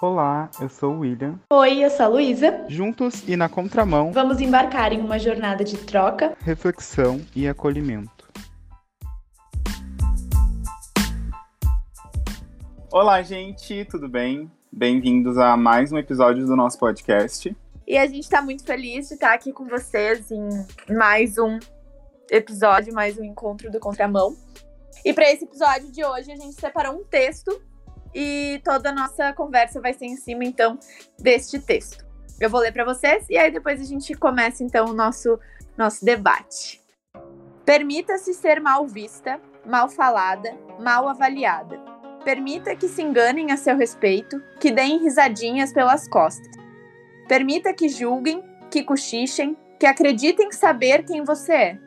Olá, eu sou o William. Oi, eu sou a Luísa. Juntos e na contramão, Vamos embarcar em uma jornada de troca. reflexão e acolhimento. Olá, gente, tudo bem? Bem-vindos a mais um episódio do nosso podcast. E a gente tá muito feliz de estar aqui com vocês em mais um episódio, mais um encontro do Contramão. E para esse episódio de hoje, a gente separou um texto e toda a nossa conversa vai ser em cima, então, deste texto. Eu vou ler para vocês e aí depois a gente começa, então, o nosso, nosso debate. Permita-se ser mal vista, mal falada, mal avaliada. Permita que se enganem a seu respeito, que deem risadinhas pelas costas. Permita que julguem, que cochichem, que acreditem saber quem você é.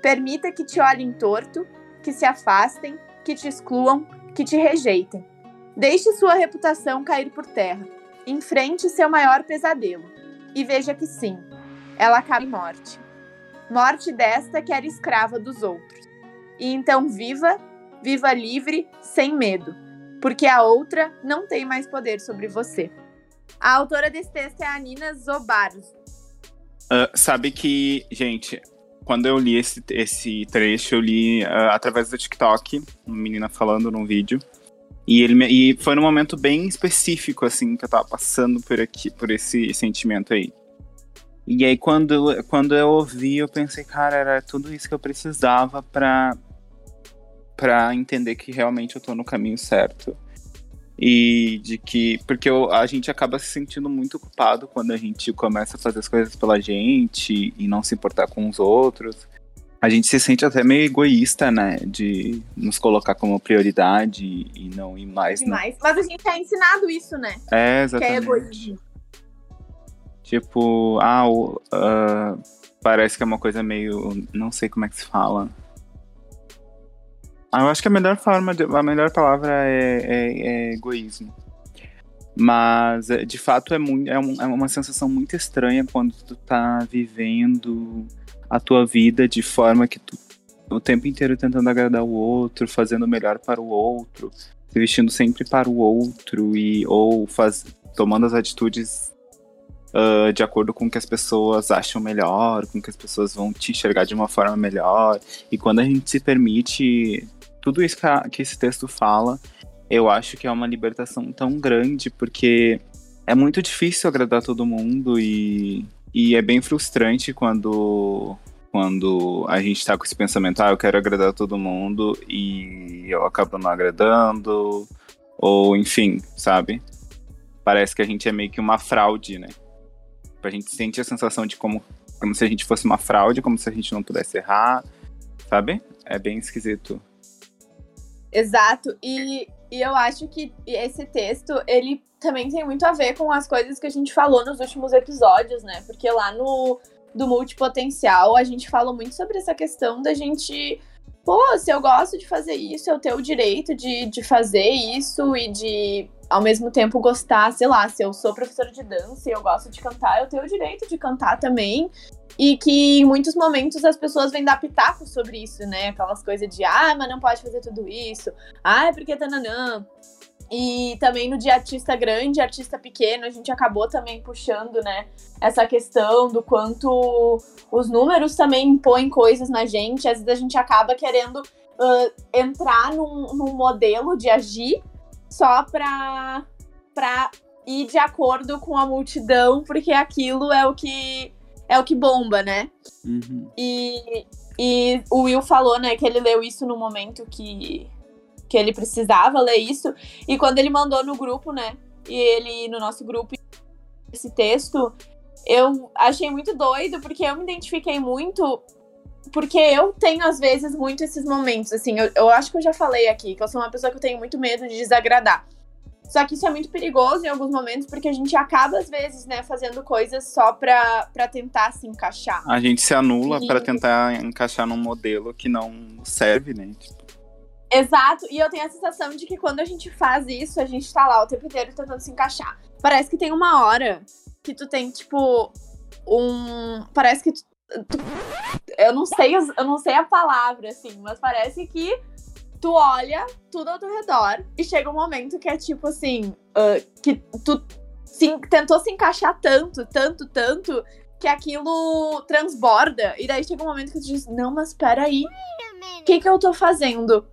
Permita que te olhem torto, que se afastem, que te excluam, que te rejeitem. Deixe sua reputação cair por terra. Enfrente seu maior pesadelo. E veja que sim, ela acaba em morte. Morte desta que era escrava dos outros. E então viva, viva livre, sem medo, porque a outra não tem mais poder sobre você. A autora desse texto é a Nina Zobarzo. Ah, sabe que, gente, quando eu li esse, esse trecho, eu li ah, através do TikTok, uma menina falando num vídeo. E, ele, e foi num momento bem específico, assim, que eu tava passando por, aqui, por esse sentimento aí. E aí, quando, quando eu ouvi, eu pensei, cara, era tudo isso que eu precisava pra, pra entender que realmente eu tô no caminho certo. E de que. Porque eu- a gente acaba se sentindo muito culpado quando a gente começa a fazer as coisas pela gente e não se importar com os outros. A gente se sente até meio egoísta, né? De nos colocar como prioridade e não ir mais. No... Demais. Mas a gente é ensinado isso, né? É, Que é exatamente. egoísmo. Tipo, ah, ah, parece que é uma coisa meio. Não sei como é que se fala. Ah, eu acho que a melhor forma, de- a melhor palavra é, é- é egoísmo. Mas, é, de fato, é, muito, é, um- é uma sensação muito estranha quando tu tá vivendo a tua vida de forma que tu o tempo inteiro tentando agradar o outro, fazendo o melhor para o outro, se vestindo sempre para o outro e ou faz, tomando as atitudes ah, de acordo com o que as pessoas acham melhor, com que as pessoas vão te enxergar de uma forma melhor. E quando a gente se permite tudo isso que, a- que esse texto fala, eu acho que é uma libertação tão grande, porque é muito difícil agradar todo mundo e, e é bem frustrante quando, quando a gente tá com esse pensamento, ah, eu quero agradar todo mundo e eu acabo não agradando, ou enfim, sabe? Parece que a gente é meio que uma fraude, né? A gente sente a sensação de como, como se a gente fosse uma fraude, como se a gente não pudesse errar, sabe? É bem esquisito. Exato. E, e eu acho que esse texto, ele também tem muito a ver com as coisas que a gente falou nos últimos episódios, né? Porque lá no do multipotencial, a gente falou muito sobre essa questão da gente. Pô, se eu gosto de fazer isso, eu tenho o direito de, de fazer isso e de, ao mesmo tempo, gostar, sei lá, se eu sou professora de dança e eu gosto de cantar, eu tenho o direito de cantar também. E que em muitos momentos as pessoas vêm dar pitaco sobre isso, né? Aquelas coisas de, ah, mas não pode fazer tudo isso. Ah, é porque tananã. E também no de artista grande, artista pequeno, a gente acabou também puxando, né? Essa questão do quanto os números também impõem coisas na gente. Às vezes a gente acaba querendo ah, entrar num, num modelo de agir só pra, pra ir de acordo com a multidão, porque aquilo é o que é o que bomba, né? Uhum. E, e o Will falou, né, que ele leu isso no momento que, que ele precisava ler isso. E quando ele mandou no grupo, né, e ele, no nosso grupo, esse texto, eu achei muito doido, porque eu me identifiquei muito. Porque eu tenho, às vezes, muito esses momentos, assim, eu, eu acho que eu já falei aqui, que eu sou uma pessoa que eu tenho muito medo de desagradar. Só que isso é muito perigoso em alguns momentos, porque a gente acaba, às vezes, né, fazendo coisas só pra, pra tentar se encaixar. A gente se anula Sim. para tentar encaixar num modelo que não serve, né? Tipo, Exato, e eu tenho a sensação de que quando a gente faz isso, a gente tá lá o tempo inteiro tentando se encaixar. Parece que tem uma hora que tu tem, tipo, um. Parece que tu. tu- eu não sei, eu não sei a palavra, assim, mas parece que tu olha tudo ao teu redor e chega um momento que é tipo assim, uh, que tu se, tentou se encaixar tanto, tanto, tanto, que aquilo transborda. E daí chega um momento que tu diz, não, mas peraí, o que que eu tô fazendo?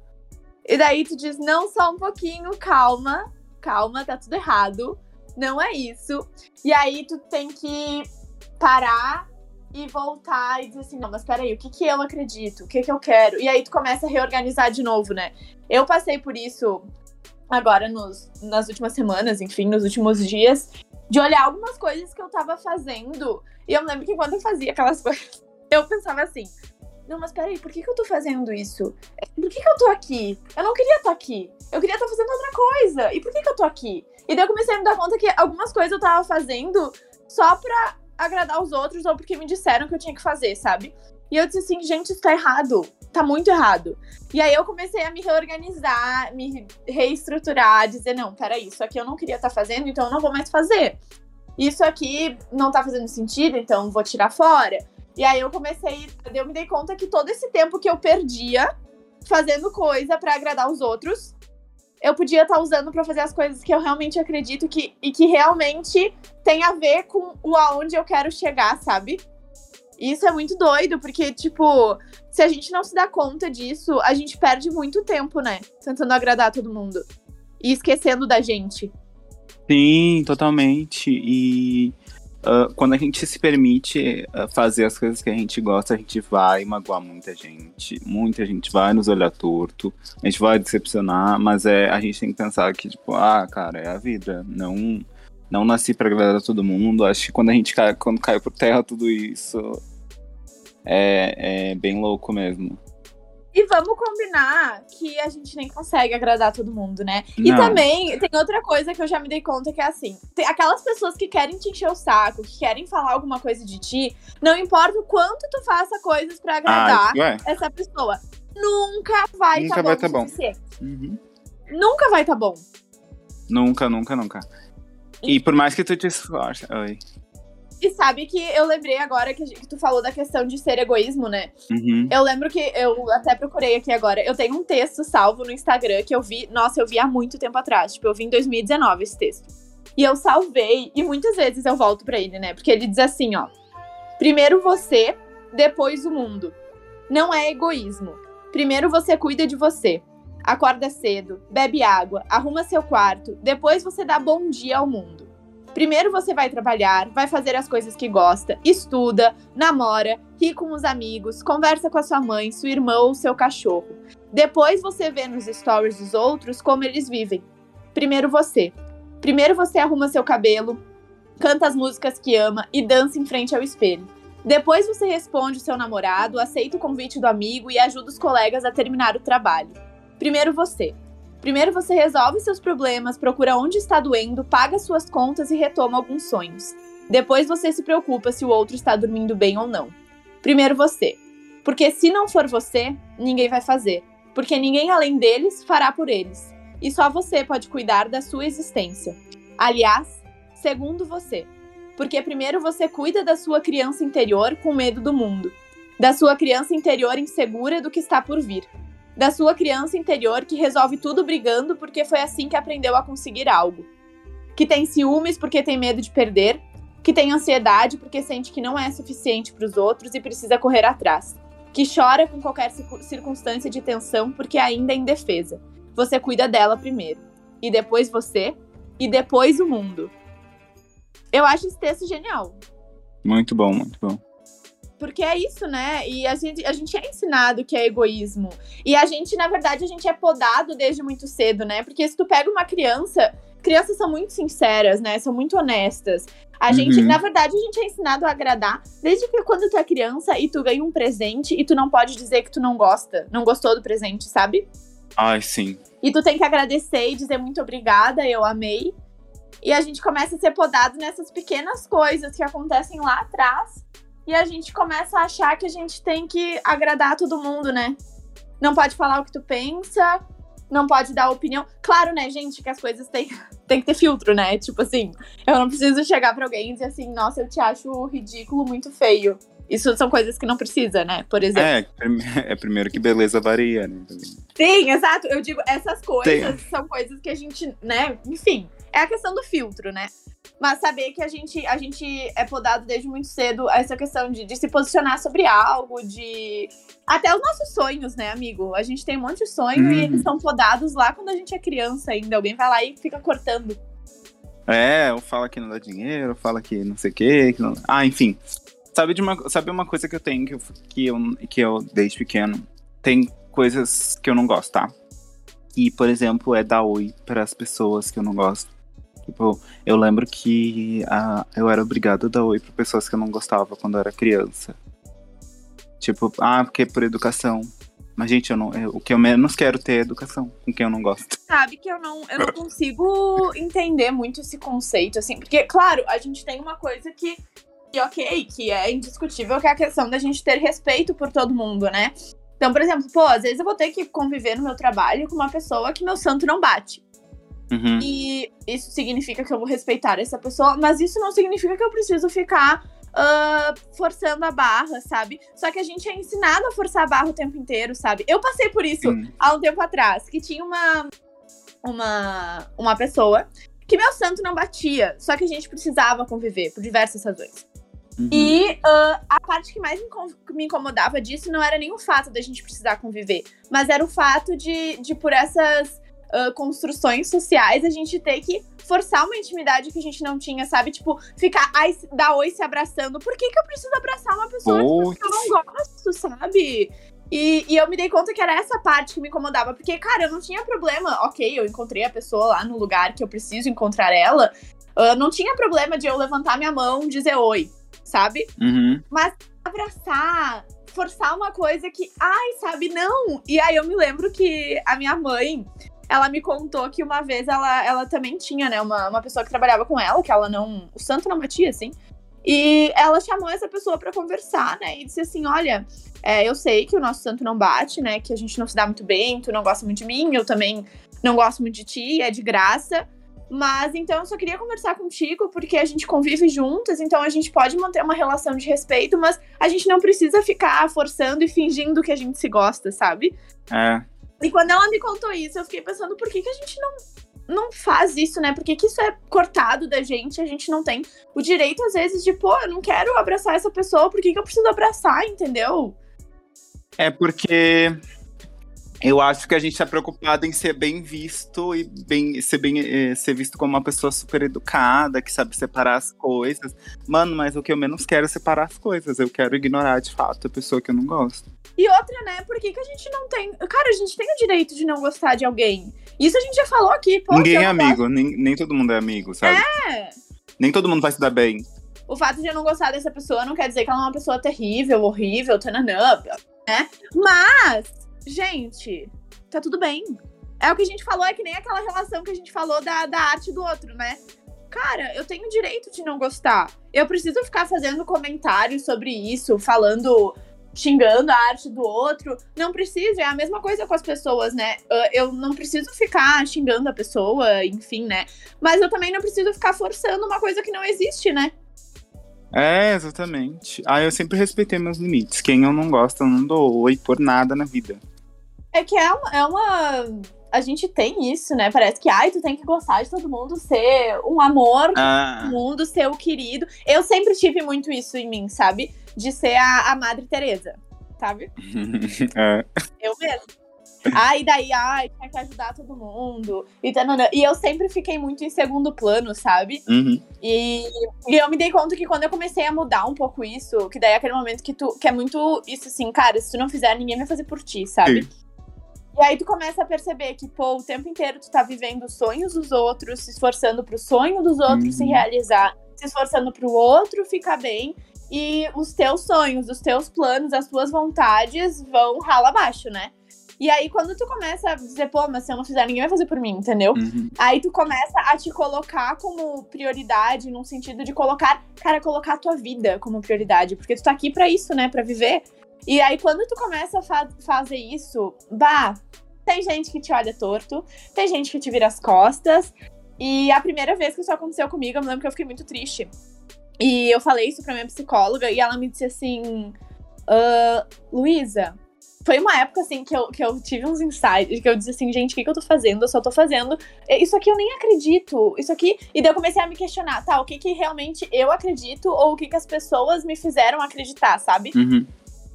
E daí tu diz, não, só um pouquinho, calma, calma, tá tudo errado. Não é isso. E aí tu tem que parar e voltar e dizer assim, não, mas peraí, o que que eu acredito? O que que eu quero? E aí tu começa a reorganizar de novo, né? Eu passei por isso agora nos, nas últimas semanas, enfim, nos últimos dias, de olhar algumas coisas que eu tava fazendo. E eu lembro que quando eu fazia aquelas coisas, eu pensava assim, não, mas peraí, por que, que eu tô fazendo isso? Por que, que eu tô aqui? Eu não queria estar aqui. Eu queria estar fazendo outra coisa. E por que, que eu tô aqui? E daí eu comecei a me dar conta que algumas coisas eu tava fazendo só pra agradar os outros ou porque me disseram que eu tinha que fazer, sabe? E eu disse assim, gente, isso tá errado. Tá muito errado. E aí eu comecei a me reorganizar, me reestruturar, dizer, não, peraí, isso aqui eu não queria estar tá fazendo, então eu não vou mais fazer. Isso aqui não tá fazendo sentido, então vou tirar fora. E aí eu comecei, eu me dei conta que todo esse tempo que eu perdia fazendo coisa para agradar os outros, eu podia estar tá usando para fazer as coisas que eu realmente acredito que, e que realmente tem a ver com o aonde eu quero chegar, sabe? Isso é muito doido, porque, tipo, se a gente não se dá conta disso, a gente perde muito tempo, né? Tentando agradar todo mundo. E esquecendo da gente. Sim, totalmente. E uh, quando a gente se permite uh, fazer as coisas que a gente gosta, a gente vai magoar muita gente. Muita gente vai nos olhar torto, a gente vai decepcionar, mas é, a gente tem que pensar que, tipo, ah, cara, é a vida. Não não nasci para agradar todo mundo. Acho que quando a gente cai, quando cai por terra tudo isso é, é bem louco mesmo. E vamos combinar que a gente nem consegue agradar todo mundo, né? Não. E também tem outra coisa que eu já me dei conta que é assim: aquelas pessoas que querem te encher o saco, que querem falar alguma coisa de ti, não importa o quanto tu faça coisas para agradar ah, essa pessoa, nunca vai estar tá bom. Tá bom. Uhum. Nunca vai tá bom. Nunca, nunca, nunca. E por mais que tu te esforce. Oi. E sabe que eu lembrei agora que, que, tu falou da questão de ser egoísmo, né? Uhum. Eu lembro que eu até procurei aqui agora. Eu tenho um texto salvo no Instagram que eu vi. Nossa, eu vi há muito tempo atrás. Tipo, eu vi em 2019 esse texto. E eu salvei. E muitas vezes eu volto para ele, né? Porque ele diz assim: ó. Primeiro você, depois o mundo. Não é egoísmo. Primeiro você cuida de você. Acorda cedo, bebe água, arruma seu quarto, depois você dá bom dia ao mundo. Primeiro você vai trabalhar, vai fazer as coisas que gosta, estuda, namora, ri com os amigos, conversa com a sua mãe, sua irmã ou seu cachorro. Depois você vê nos stories dos outros como eles vivem. Primeiro você. Primeiro você arruma seu cabelo, canta as músicas que ama e dança em frente ao espelho. Depois você responde o seu namorado, aceita o convite do amigo e ajuda os colegas a terminar o trabalho. Primeiro você. Primeiro você resolve seus problemas, procura onde está doendo, paga suas contas e retoma alguns sonhos. Depois você se preocupa se o outro está dormindo bem ou não. Primeiro você. Porque se não for você, ninguém vai fazer. Porque ninguém além deles fará por eles. E só você pode cuidar da sua existência. Aliás, segundo você. Porque primeiro você cuida da sua criança interior com medo do mundo. Da sua criança interior insegura do que está por vir da sua criança interior que resolve tudo brigando porque foi assim que aprendeu a conseguir algo. Que tem ciúmes porque tem medo de perder, que tem ansiedade porque sente que não é suficiente para os outros e precisa correr atrás, que chora com qualquer circunstância de tensão porque ainda é indefesa. Você cuida dela primeiro, e depois você, e depois o mundo. Eu acho esse texto genial. Muito bom, muito bom. Porque é isso, né? E a gente, a gente é ensinado que é egoísmo. E a gente, na verdade, a gente é podado desde muito cedo, né? Porque se tu pega uma criança, crianças são muito sinceras, né? São muito honestas. A uhum. gente, na verdade, a gente é ensinado a agradar desde que quando tu é criança e tu ganha um presente e tu não pode dizer que tu não gosta, não gostou do presente, sabe? Ai, sim. E tu tem que agradecer e dizer muito obrigada, eu amei. E a gente começa a ser podado nessas pequenas coisas que acontecem lá atrás e a gente começa a achar que a gente tem que agradar todo mundo, né? Não pode falar o que tu pensa, não pode dar opinião. Claro, né, gente, que as coisas têm, que ter filtro, né? Tipo assim, eu não preciso chegar pra alguém e dizer assim, nossa, eu te acho ridículo, muito feio. Isso são coisas que não precisa, né? Por exemplo. É, é primeiro que beleza varia, né? Sim, exato. Eu digo, essas coisas são coisas que a gente, né? Enfim, é a questão do filtro, né? Mas saber que a gente, a gente é podado desde muito cedo a essa questão de, de se posicionar sobre algo, de. Até os nossos sonhos, né, amigo? A gente tem um monte de sonho e Hum. eles são podados lá quando a gente é criança ainda. Alguém vai lá e fica cortando. É, ou fala que não dá dinheiro, fala que não sei o quê. Que não... Ah, enfim. Sabe, de uma, sabe uma coisa que eu tenho que eu, que, eu, que eu, desde pequeno, tem coisas que eu não gosto, tá? E, por exemplo, é dar oi para as pessoas que eu não gosto. Tipo, eu lembro que ah, eu era obrigado a dar oi para pessoas que eu não gostava quando eu era criança. Tipo, ah, porque é por educação. Mas, gente, eu não, eu- o que eu menos quero ter é educação com quem eu não gosto. Sabe que eu não, eu não consigo entender muito esse conceito, assim, porque, claro, a gente tem uma coisa que, que, ok, que é indiscutível, que é a questão da gente ter respeito por todo mundo, né? Então, por exemplo, pô, às vezes eu vou ter que conviver no meu trabalho com uma pessoa que meu santo não bate. Uhum. E isso significa que eu vou respeitar essa pessoa, mas isso não significa que eu preciso ficar ah, forçando a barra, sabe? Só que a gente é ensinado a forçar a barra o tempo inteiro, sabe? Eu passei por isso há um tempo atrás, que tinha uma, uma, uma pessoa que meu santo não batia, só que a gente precisava conviver por diversas razões. Uhum. E ah, a parte que mais me incomodava disso não era nem o fato da gente precisar conviver, mas era o fato de, de por essas ah, construções sociais, a gente ter que forçar uma intimidade que a gente não tinha, sabe? Tipo, ficar, ai, dar oi se abraçando. Por que, que eu preciso abraçar uma pessoa Putz. que eu não gosto, sabe? E, e eu me dei conta que era essa parte que me incomodava, porque, cara, eu não tinha problema. Ok, eu encontrei a pessoa lá no lugar que eu preciso encontrar ela. ah, não tinha problema de eu levantar minha mão e dizer oi, sabe? Uhum. abraçar, forçar uma coisa que, ai, sabe, não. E aí eu me lembro que a minha mãe, ela me contou que uma vez ela, ela também tinha, né, uma, uma pessoa que trabalhava com ela, que ela não. O santo não batia, assim. E ela chamou essa pessoa pra conversar, né? E disse assim: olha, é, eu sei que o nosso santo não bate, né? Que a gente não se dá muito bem, tu não gosta muito de mim, eu também não gosto muito de ti, é de graça. Mas então eu só queria conversar contigo porque a gente convive juntas, então a gente pode manter uma relação de respeito, mas a gente não precisa ficar forçando e fingindo que a gente se gosta, sabe? É. E quando ela me contou isso, eu fiquei pensando por que, que a gente não, não faz isso, né? Por que, que isso é cortado da gente? A gente não tem o direito, às vezes, de, pô, eu não quero abraçar essa pessoa, por que, que eu preciso abraçar, entendeu? É porque eu acho que a gente tá preocupado em ser bem visto e bem, ser, bem, eh, ser visto como uma pessoa super educada, que sabe separar as coisas. Mano, mas o que eu menos quero é separar as coisas. Eu quero ignorar de fato a pessoa que eu não gosto. E outra, né? Por que, que a gente não tem. Cara, a gente tem o direito de não gostar de alguém. Isso a gente já falou aqui, pô. Ninguém é amigo, nem, nem todo mundo é amigo, sabe? É. Nem todo mundo vai se dar bem. O fato de eu não gostar dessa pessoa não quer dizer que ela é uma pessoa terrível, horrível, tananã, né? Mas, gente, tá tudo bem. É o que a gente falou, é que nem aquela relação que a gente falou da, da arte do outro, né? Cara, eu tenho direito de não gostar. Eu preciso ficar fazendo comentários sobre isso, falando, xingando a arte do outro. Não preciso, é a mesma coisa com as pessoas, né? Eu não preciso ficar xingando a pessoa, enfim, né? Mas eu também não preciso ficar forçando uma coisa que não existe, né? É, exatamente. Ah, eu sempre respeitei meus limites. Quem eu não gosto, eu não dou oi por nada na vida. É que é uma, é uma. A gente tem isso, né? Parece que, ai, tu tem que gostar de todo mundo, ser um amor Ah, do mundo, ser o querido. Eu sempre tive muito isso em mim, sabe? De ser a, a Madre Teresa, sabe? é. Eu mesmo. Ai, daí, ai, tinha que ajudar todo mundo. E, tanana. e eu sempre fiquei muito em segundo plano, sabe? Uhum. E, e eu me dei conta que quando eu comecei a mudar um pouco isso, que daí é aquele momento que tu. que é muito isso assim, cara, se tu não fizer, ninguém vai fazer por ti, sabe? Sim. E aí tu começa a perceber que, pô, o tempo inteiro tu tá vivendo os sonhos dos outros, se esforçando pro sonho dos outros se Uhum. realizar, se esforçando pro outro ficar bem. E os teus sonhos, os teus planos, as tuas vontades vão rala abaixo, né? E aí, quando tu começa a dizer, pô, mas se eu não fizer, ninguém vai fazer por mim, entendeu? Uhum. Aí tu começa a te colocar como prioridade, num sentido de colocar, cara, colocar a tua vida como prioridade, porque tu tá aqui pra isso, né, Pra viver. E aí quando tu começa a fa- fazer isso, bah, tem gente que te olha torto, tem gente que te vira as costas. E a primeira vez que isso aconteceu comigo, eu me lembro que eu fiquei muito triste. E eu falei isso pra minha psicóloga e ela me disse assim: uh, Luísa, foi uma época assim que eu, que eu tive uns insights, que eu disse assim, gente, o que, que eu tô fazendo? Eu só tô fazendo. Isso aqui eu nem acredito. Isso aqui. E daí eu comecei a me questionar, tá? O que, que realmente eu acredito ou o que, que as pessoas me fizeram acreditar, sabe? Uhum.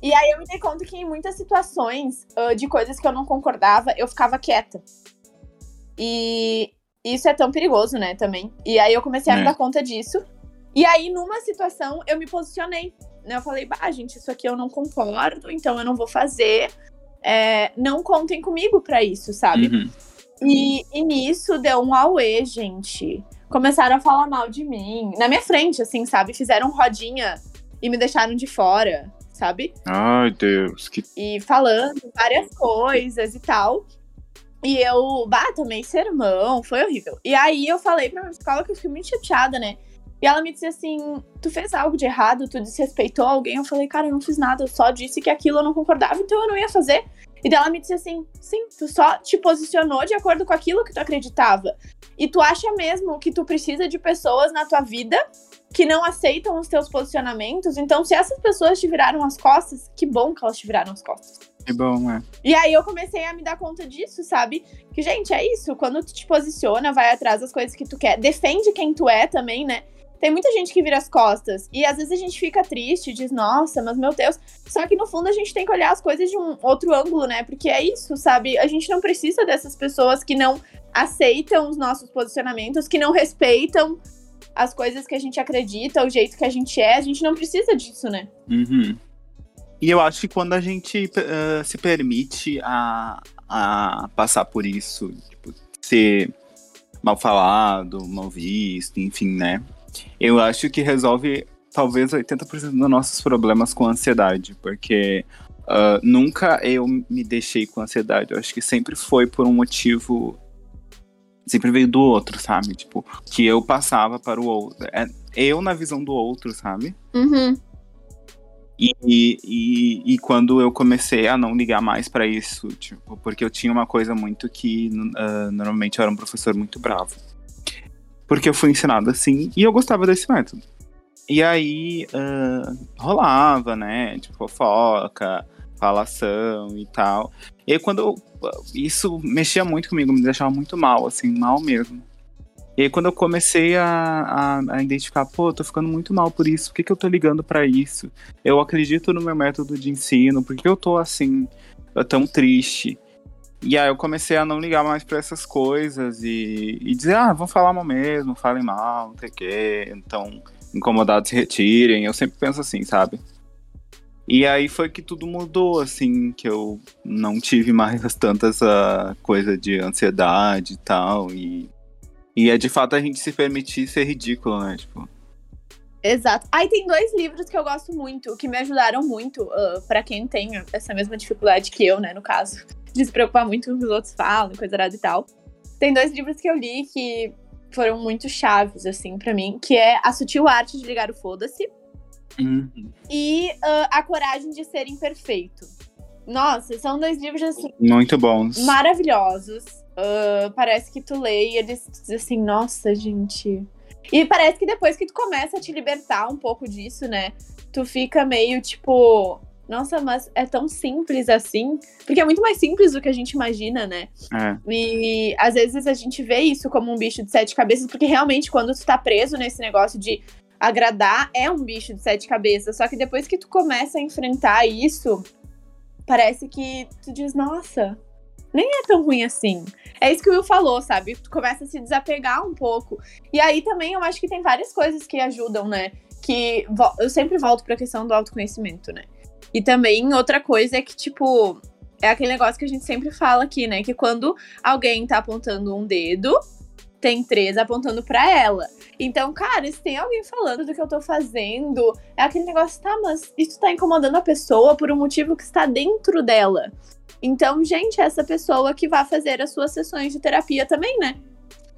E aí eu me dei conta que em muitas situações uh, de coisas que eu não concordava, eu ficava quieta. E isso é tão perigoso, né, também. E aí eu comecei a É. me dar conta disso. E aí, numa situação, eu me posicionei. Né? Eu falei, bah, gente, isso aqui eu não concordo, então eu não vou fazer. É, não contem comigo pra isso, sabe? Uhum. E, e nisso deu um auê, gente. Começaram a falar mal de mim. Na minha frente, assim, sabe? Fizeram rodinha e me deixaram de fora, sabe? Ai, Deus, que. e falando várias coisas e tal. E eu, bah, tomei sermão, foi horrível. E aí eu falei pra minha psicóloga que eu fiquei muito chateada, né? E ela me disse assim: Tu fez algo de errado, tu desrespeitou alguém? Eu falei, cara, eu não fiz nada, eu só disse que aquilo eu não concordava, então eu não ia fazer. E daí ela me disse assim: Sim, tu só te posicionou de acordo com aquilo que tu acreditava. E tu acha mesmo que tu precisa de pessoas na tua vida que não aceitam os teus posicionamentos? Então, se essas pessoas te viraram as costas, que bom que elas te viraram as costas. Que bom, é. E aí eu comecei a me dar conta disso, sabe? Que, gente, é isso. Quando tu te posiciona, vai atrás das coisas que tu quer. Defende quem tu é também, né? Tem muita gente que vira as costas. E às vezes a gente fica triste, diz, nossa, mas meu Deus. Só que no fundo a gente tem que olhar as coisas de um outro ângulo, né? Porque é isso, sabe? A gente não precisa dessas pessoas que não aceitam os nossos posicionamentos, que não respeitam as coisas que a gente acredita, o jeito que a gente é. A gente não precisa disso, né? Uhum. E eu acho que quando a gente eh, se permite a, a passar por isso, tipo, ser mal falado, mal visto, enfim, né? Eu acho que resolve talvez 80% dos nossos problemas com ansiedade, porque ah, nunca eu me deixei com ansiedade. Eu acho que sempre foi por um motivo. Sempre veio do outro, sabe? Tipo, que eu passava para o outro. É, eu na visão do outro, sabe? Uhum. E, e, e quando eu comecei a não ligar mais pra isso, tipo, porque eu tinha uma coisa muito que ah, normalmente eu era um professor muito bravo. Porque eu fui ensinado assim e eu gostava desse método. E aí ah, rolava, né? Tipo, fofoca, falação e tal. E aí quando eu, isso mexia muito comigo, me deixava muito mal, assim, mal mesmo. E aí quando eu comecei a, a, a identificar, pô, tô ficando muito mal por isso, por que, que eu tô ligando pra isso? Eu acredito no meu método de ensino, por que eu tô assim, tão triste? E aí eu comecei a não ligar mais pra essas coisas e, e dizer, ah, vão falar mal mesmo, falem mal, não sei o quê, então incomodados se retirem. Eu sempre penso assim, sabe? E aí foi que tudo mudou, assim, que eu não tive mais tanta essa coisa de ansiedade e tal. E, e é de fato a gente se permitir ser ridículo, né? Tipo, Exato. Aí tem dois livros que eu gosto muito, que me ajudaram muito, uh, para quem tem essa mesma dificuldade que eu, né, no caso, de se preocupar muito com o que os outros falam, coisa errada e tal. Tem dois livros que eu li que foram muito chaves, assim, para mim, que é A Sutil Arte de Ligar o Foda-se uhum. e uh, A Coragem de Ser Imperfeito. Nossa, são dois livros, assim, muito bons. maravilhosos. Uh, parece que tu lê e eles dizem assim, nossa, gente. E parece que depois que tu começa a te libertar um pouco disso, né? Tu fica meio tipo, nossa, mas é tão simples assim. Porque é muito mais simples do que a gente imagina, né? É. E às vezes a gente vê isso como um bicho de sete cabeças, porque realmente quando tu tá preso nesse negócio de agradar, é um bicho de sete cabeças. Só que depois que tu começa a enfrentar isso, parece que tu diz, nossa, nem é tão ruim assim. É isso que o Will falou, sabe? Tu começa a se desapegar um pouco. E aí também eu acho que tem várias coisas que ajudam, né? Que eu sempre volto pra questão do autoconhecimento, né? E também outra coisa é que, tipo, é aquele negócio que a gente sempre fala aqui, né? Que quando alguém tá apontando um dedo, tem três apontando pra ela. Então, cara, se tem alguém falando do que eu tô fazendo, é aquele negócio, tá, mas isso tá incomodando a pessoa por um motivo que está dentro dela. Então, gente, é essa pessoa que vai fazer as suas sessões de terapia também, né?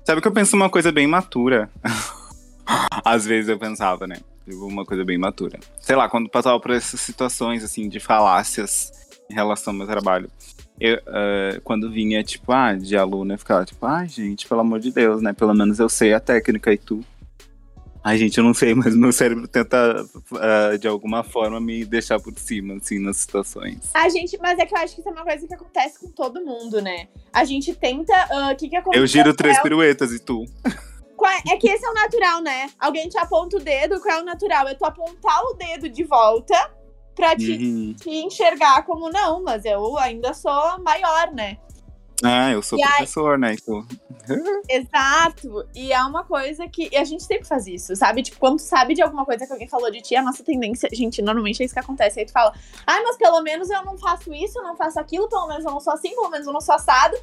Sabe que eu penso uma coisa bem matura. Às vezes eu pensava, né? Tipo, Uma coisa bem matura. Sei lá, quando passava por essas situações, assim, de falácias em relação ao meu trabalho. Eu, eh, quando vinha, tipo, ah, de aluno, eu ficava tipo, ai, gente, pelo amor de Deus, né? Pelo menos eu sei a técnica e tu. Ai, gente, eu não sei, mas meu cérebro tenta, uh, de alguma forma, me deixar por cima, assim, nas situações. A gente, mas é que eu acho que isso é uma coisa que acontece com todo mundo, né? A gente tenta. O uh, que, que acontece? Eu giro três piruetas e tu. É que esse é o natural, né? Alguém te aponta o dedo, qual é o natural? É tu apontar o dedo de volta pra te, uhum. te enxergar como não, mas eu ainda sou maior, né? Ah, eu sou e professor, aí... né? Então... Exato. E é uma coisa que. E a gente sempre faz isso, sabe? Tipo, quando tu sabe de alguma coisa que alguém falou de ti, a nossa tendência. Gente, normalmente é isso que acontece. Aí tu fala, ai, ah, mas pelo menos eu não faço isso, eu não faço aquilo, pelo menos eu não sou assim, pelo menos eu não sou assado.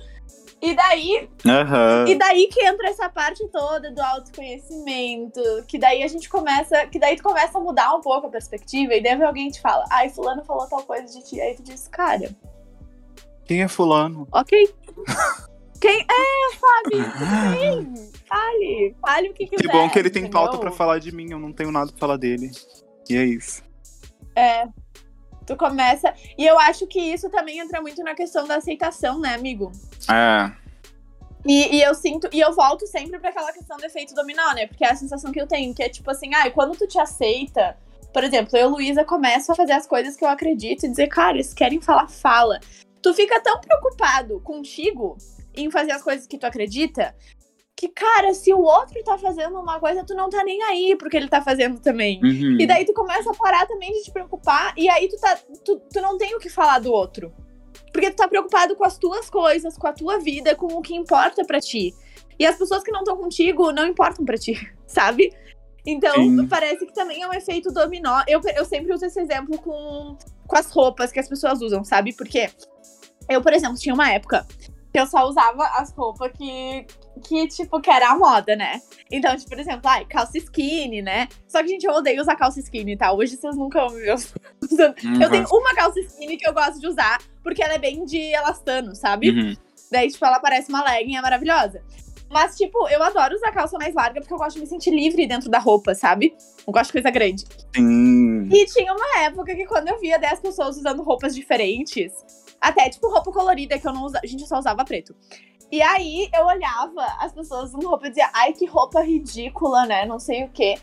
E daí. Uhum. E daí que entra essa parte toda do autoconhecimento. Que daí a gente começa. Que daí tu começa a mudar um pouco a perspectiva. E deve alguém te fala, ai, fulano falou tal coisa de ti. Aí tu diz, cara. Quem é fulano? Ok. Quem é, Fábio? Tudo bem? Fale. Fale o que quiser. Que bom que ele tem entendeu? pauta pra falar de mim. Eu não tenho nada pra falar dele. E é isso. É. Tu começa. E eu acho que isso também entra muito na questão da aceitação, né, amigo? É. E, e eu sinto, e eu volto sempre para aquela questão do efeito dominó, né? Porque é a sensação que eu tenho, que é tipo assim, ah, quando tu te aceita, por exemplo, eu, Luísa, começo a fazer as coisas que eu acredito e dizer, cara, eles querem falar, fala. Tu fica tão preocupado contigo em fazer as coisas que tu acredita que, cara, se o outro tá fazendo uma coisa, tu não tá nem aí porque ele tá fazendo também. Uhum. E daí tu começa a parar também de te preocupar, e aí tu, tá, tu, tu não tem o que falar do outro. Porque tu tá preocupado com as tuas coisas, com a tua vida, com o que importa para ti. E as pessoas que não estão contigo não importam para ti, sabe? Então, Sim. parece que também é um efeito dominó. Eu, eu sempre uso esse exemplo com, com as roupas que as pessoas usam, sabe? Porque eu, por exemplo, tinha uma época que eu só usava as roupas que, que, tipo, que era a moda, né? Então, tipo, por exemplo, ai, calça skinny, né? Só que, gente, eu odeio usar calça skinny, tá? Hoje vocês nunca vão me usando. Uhum. Eu tenho uma calça skinny que eu gosto de usar, porque ela é bem de elastano, sabe? Uhum. Daí, tipo, ela parece uma legging, é maravilhosa. Mas, tipo, eu adoro usar calça mais larga porque eu gosto de me sentir livre dentro da roupa, sabe? Eu gosto de coisa grande. Sim. E tinha uma época que quando eu via 10 pessoas usando roupas diferentes, até, tipo, roupa colorida que eu não usava. A gente só usava preto. E aí eu olhava as pessoas usando roupa e dizia, ai, que roupa ridícula, né? Não sei o quê.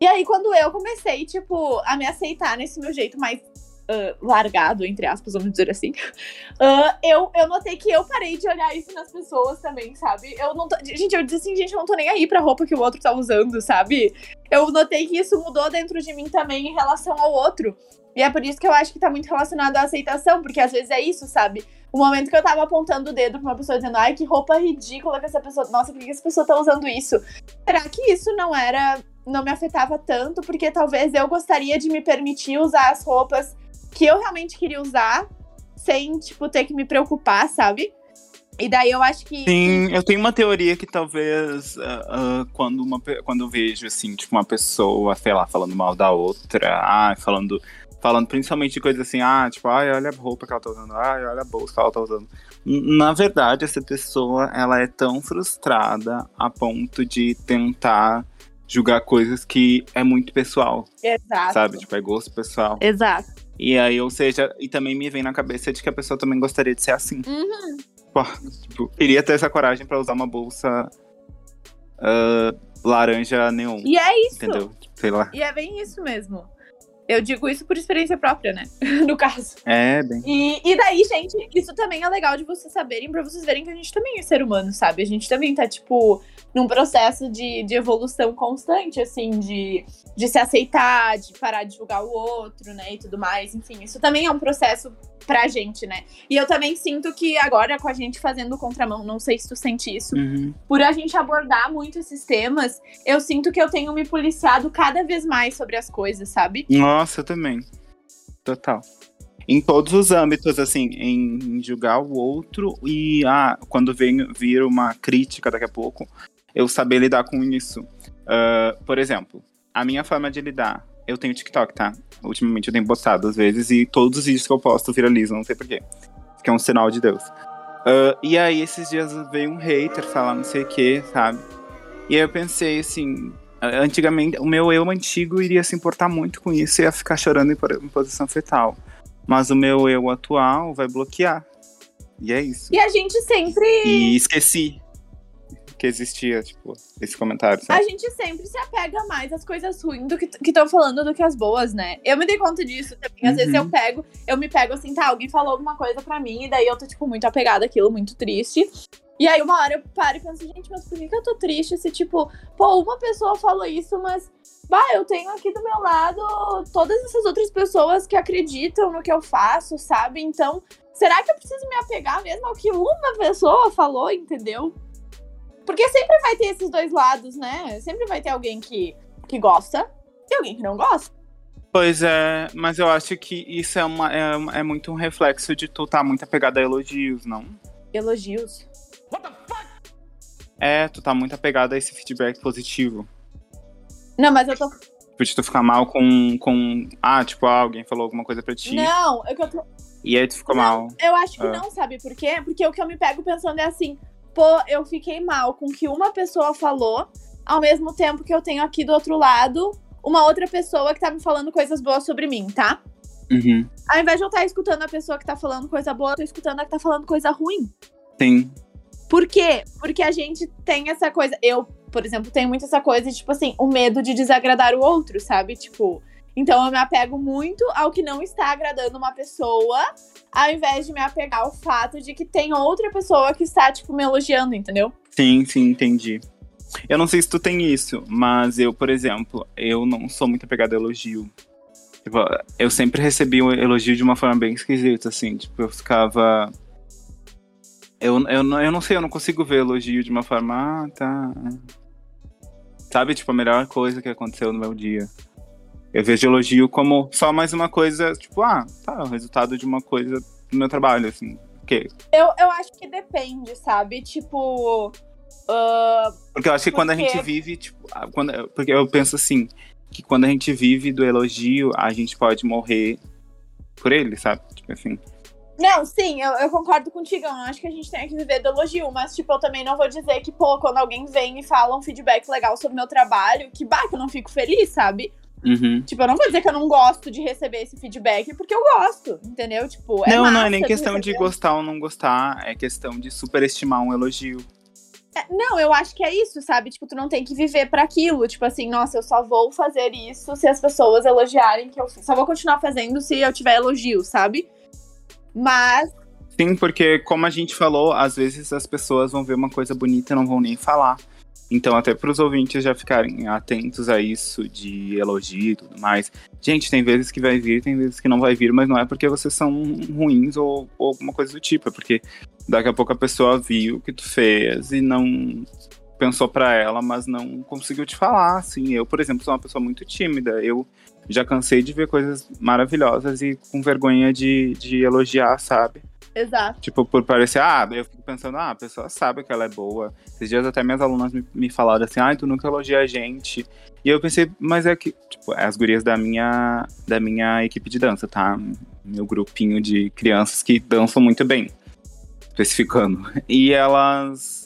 E aí, quando eu comecei, tipo, a me aceitar nesse meu jeito mais uh, largado, entre aspas, vamos dizer assim, uh, eu, eu notei que eu parei de olhar isso nas pessoas também, sabe? Eu não tô, gente, eu disse assim, gente, eu não tô nem aí pra roupa que o outro tá usando, sabe? Eu notei que isso mudou dentro de mim também em relação ao outro. E é por isso que eu acho que tá muito relacionado à aceitação, porque às vezes é isso, sabe? O momento que eu tava apontando o dedo pra uma pessoa dizendo, ai, que roupa ridícula que essa pessoa. Nossa, por que essa pessoa tá usando isso? Será que isso não era. não me afetava tanto? Porque talvez eu gostaria de me permitir usar as roupas que eu realmente queria usar, sem, tipo, ter que me preocupar, sabe? E daí eu acho que. Sim, eu tenho uma teoria que talvez uh, uh, quando, uma, quando eu vejo, assim, tipo, uma pessoa, sei lá, falando mal da outra, ah, falando falando principalmente de coisas assim, ah, tipo, ai, olha a roupa que ela tá usando, ai, olha a bolsa que ela tá usando. Na verdade, essa pessoa, ela é tão frustrada a ponto de tentar julgar coisas que é muito pessoal. Exato. Sabe? Tipo, é gosto pessoal. Exato. E aí, ou seja, e também me vem na cabeça de que a pessoa também gostaria de ser assim. Uhum. Pô, tipo, queria ter essa coragem para usar uma bolsa uh, laranja neon. E é isso. Entendeu? Sei lá. E é bem isso mesmo. Eu digo isso por experiência própria, né? no caso. É, bem. E, e daí, gente, isso também é legal de vocês saberem, pra vocês verem que a gente também é ser humano, sabe? A gente também tá, tipo, num processo de, de evolução constante, assim, de, de se aceitar, de parar de julgar o outro, né? E tudo mais. Enfim, isso também é um processo pra gente, né? E eu também sinto que agora, com a gente fazendo contramão, não sei se tu sente isso, uhum. por a gente abordar muito esses temas, eu sinto que eu tenho me policiado cada vez mais sobre as coisas, sabe? Nossa, eu também. Total. Em todos os âmbitos, assim, em julgar o outro e ah, quando vem vir uma crítica daqui a pouco, eu saber lidar com isso. Uh, por exemplo, a minha forma de lidar eu tenho TikTok, tá? Ultimamente eu tenho postado às vezes e todos os vídeos que eu posto viralizam, não sei porquê. Que é um sinal de Deus. Uh, e aí esses dias veio um hater falar não sei o que, sabe? E aí eu pensei assim, antigamente, o meu eu antigo iria se importar muito com isso e ia ficar chorando em, posição fetal. Mas o meu eu atual vai bloquear. E é isso. E a gente sempre. E esqueci. que existia, tipo, esse comentário. Sabe? A gente sempre se apega mais às coisas ruins do que estão falando do que as boas, né? Eu me dei conta disso também. Às Uhum. vezes eu pego, eu me pego assim, tá, alguém falou alguma coisa pra mim, e daí eu tô, tipo, muito apegada àquilo, muito triste. E aí uma hora eu paro e penso, gente, mas por que, que eu tô triste se, tipo, pô, uma pessoa falou isso, mas. Bah, eu tenho aqui do meu lado todas essas outras pessoas que acreditam no que eu faço, sabe? Então, será que eu preciso me apegar mesmo ao que uma pessoa falou, entendeu? Porque sempre vai ter esses dois lados, né? Sempre vai ter alguém que, que gosta e alguém que não gosta. Pois é, mas eu acho que isso é, uma, é, é muito um reflexo de tu tá muito apegado a elogios, não? Elogios. É, tu tá muito apegado a esse feedback positivo. Não, mas eu tô. Tipo, de tu ficar mal com, com. Ah, tipo, ah, alguém falou alguma coisa pra ti. Não, é que eu tô. E aí tu ficou mal. Eu acho que Ah. não, sabe por quê? Porque o que eu me pego pensando é assim, pô, eu fiquei mal com o que uma pessoa falou, ao mesmo tempo que eu tenho aqui do outro lado uma outra pessoa que tá me falando coisas boas sobre mim, tá? Uhum. Ao invés de eu estar escutando a pessoa que tá falando coisa boa, eu tô escutando a que tá falando coisa ruim. Sim. Por quê? Porque a gente tem essa coisa. Eu, por exemplo, tenho muito essa coisa de, tipo assim, o medo de desagradar o outro, sabe? Tipo. Então eu me apego muito ao que não está agradando uma pessoa, ao invés de me apegar ao fato de que tem outra pessoa que está, tipo, me elogiando, entendeu? Sim, sim, entendi. Eu não sei se tu tem isso, mas eu, por exemplo, eu não sou muito apegado a elogio. Tipo, eu sempre recebi o elogio de uma forma bem esquisita, assim. Tipo, eu ficava. Eu, eu, não- eu não sei, eu não consigo ver elogio de uma forma. Ah, tá. Sabe, tipo, a melhor coisa que aconteceu no meu dia. Eu vejo elogio como só mais uma coisa, tipo, ah, tá, o resultado de uma coisa do meu trabalho, assim. Que Eu, eu acho que depende, sabe? Tipo. ah, Porque eu acho que quando a Porque- gente vive, tipo, ah, quando, porque eu penso assim, que quando a gente vive do elogio, a gente pode morrer por ele, sabe? Tipo assim. Não, sim, eu, eu concordo contigo. Eu não acho que a gente tenha que viver do elogio, mas, tipo, eu também não vou dizer que, pô, quando alguém vem e fala um feedback legal sobre o meu trabalho, que bah, que eu não fico feliz, sabe? Uhum. Tipo, eu não vou dizer que eu não gosto de receber esse feedback, porque eu gosto, entendeu? Tipo, é não, não é nem de questão de receber. gostar ou não gostar, é questão de superestimar um elogio. É, Não, eu acho que é isso, sabe? Tipo, tu não tem que viver pra aquilo. Tipo assim, nossa, eu só vou fazer isso se as pessoas elogiarem que eu fiz. Só vou continuar fazendo se eu tiver elogio, sabe? Mas, Sim, porque como a gente falou, às vezes as pessoas vão ver uma coisa bonita e não vão nem falar. Então, até para os ouvintes já ficarem atentos a isso de elogio e tudo mais. Gente, tem vezes que vai vir, tem vezes que não vai vir, mas não é porque vocês são ruins ou, ou alguma coisa do tipo, é porque daqui a pouco a pessoa viu o que tu fez e não pensou pra ela, mas não conseguiu te falar, assim. Eu, por exemplo, sou uma pessoa muito tímida. Eu já cansei de ver coisas maravilhosas e com vergonha de, de elogiar, sabe? exato. Tipo, por parecer, ah, eu fico pensando, ah, a pessoa sabe que ela é boa. Esses dias até minhas alunas me, me falaram assim, ai, tu nunca elogia a gente. E eu pensei, mas é que, tipo, é as gurias da minha, da minha equipe de dança, tá? Meu grupinho de crianças que dançam muito bem, especificando. E elas.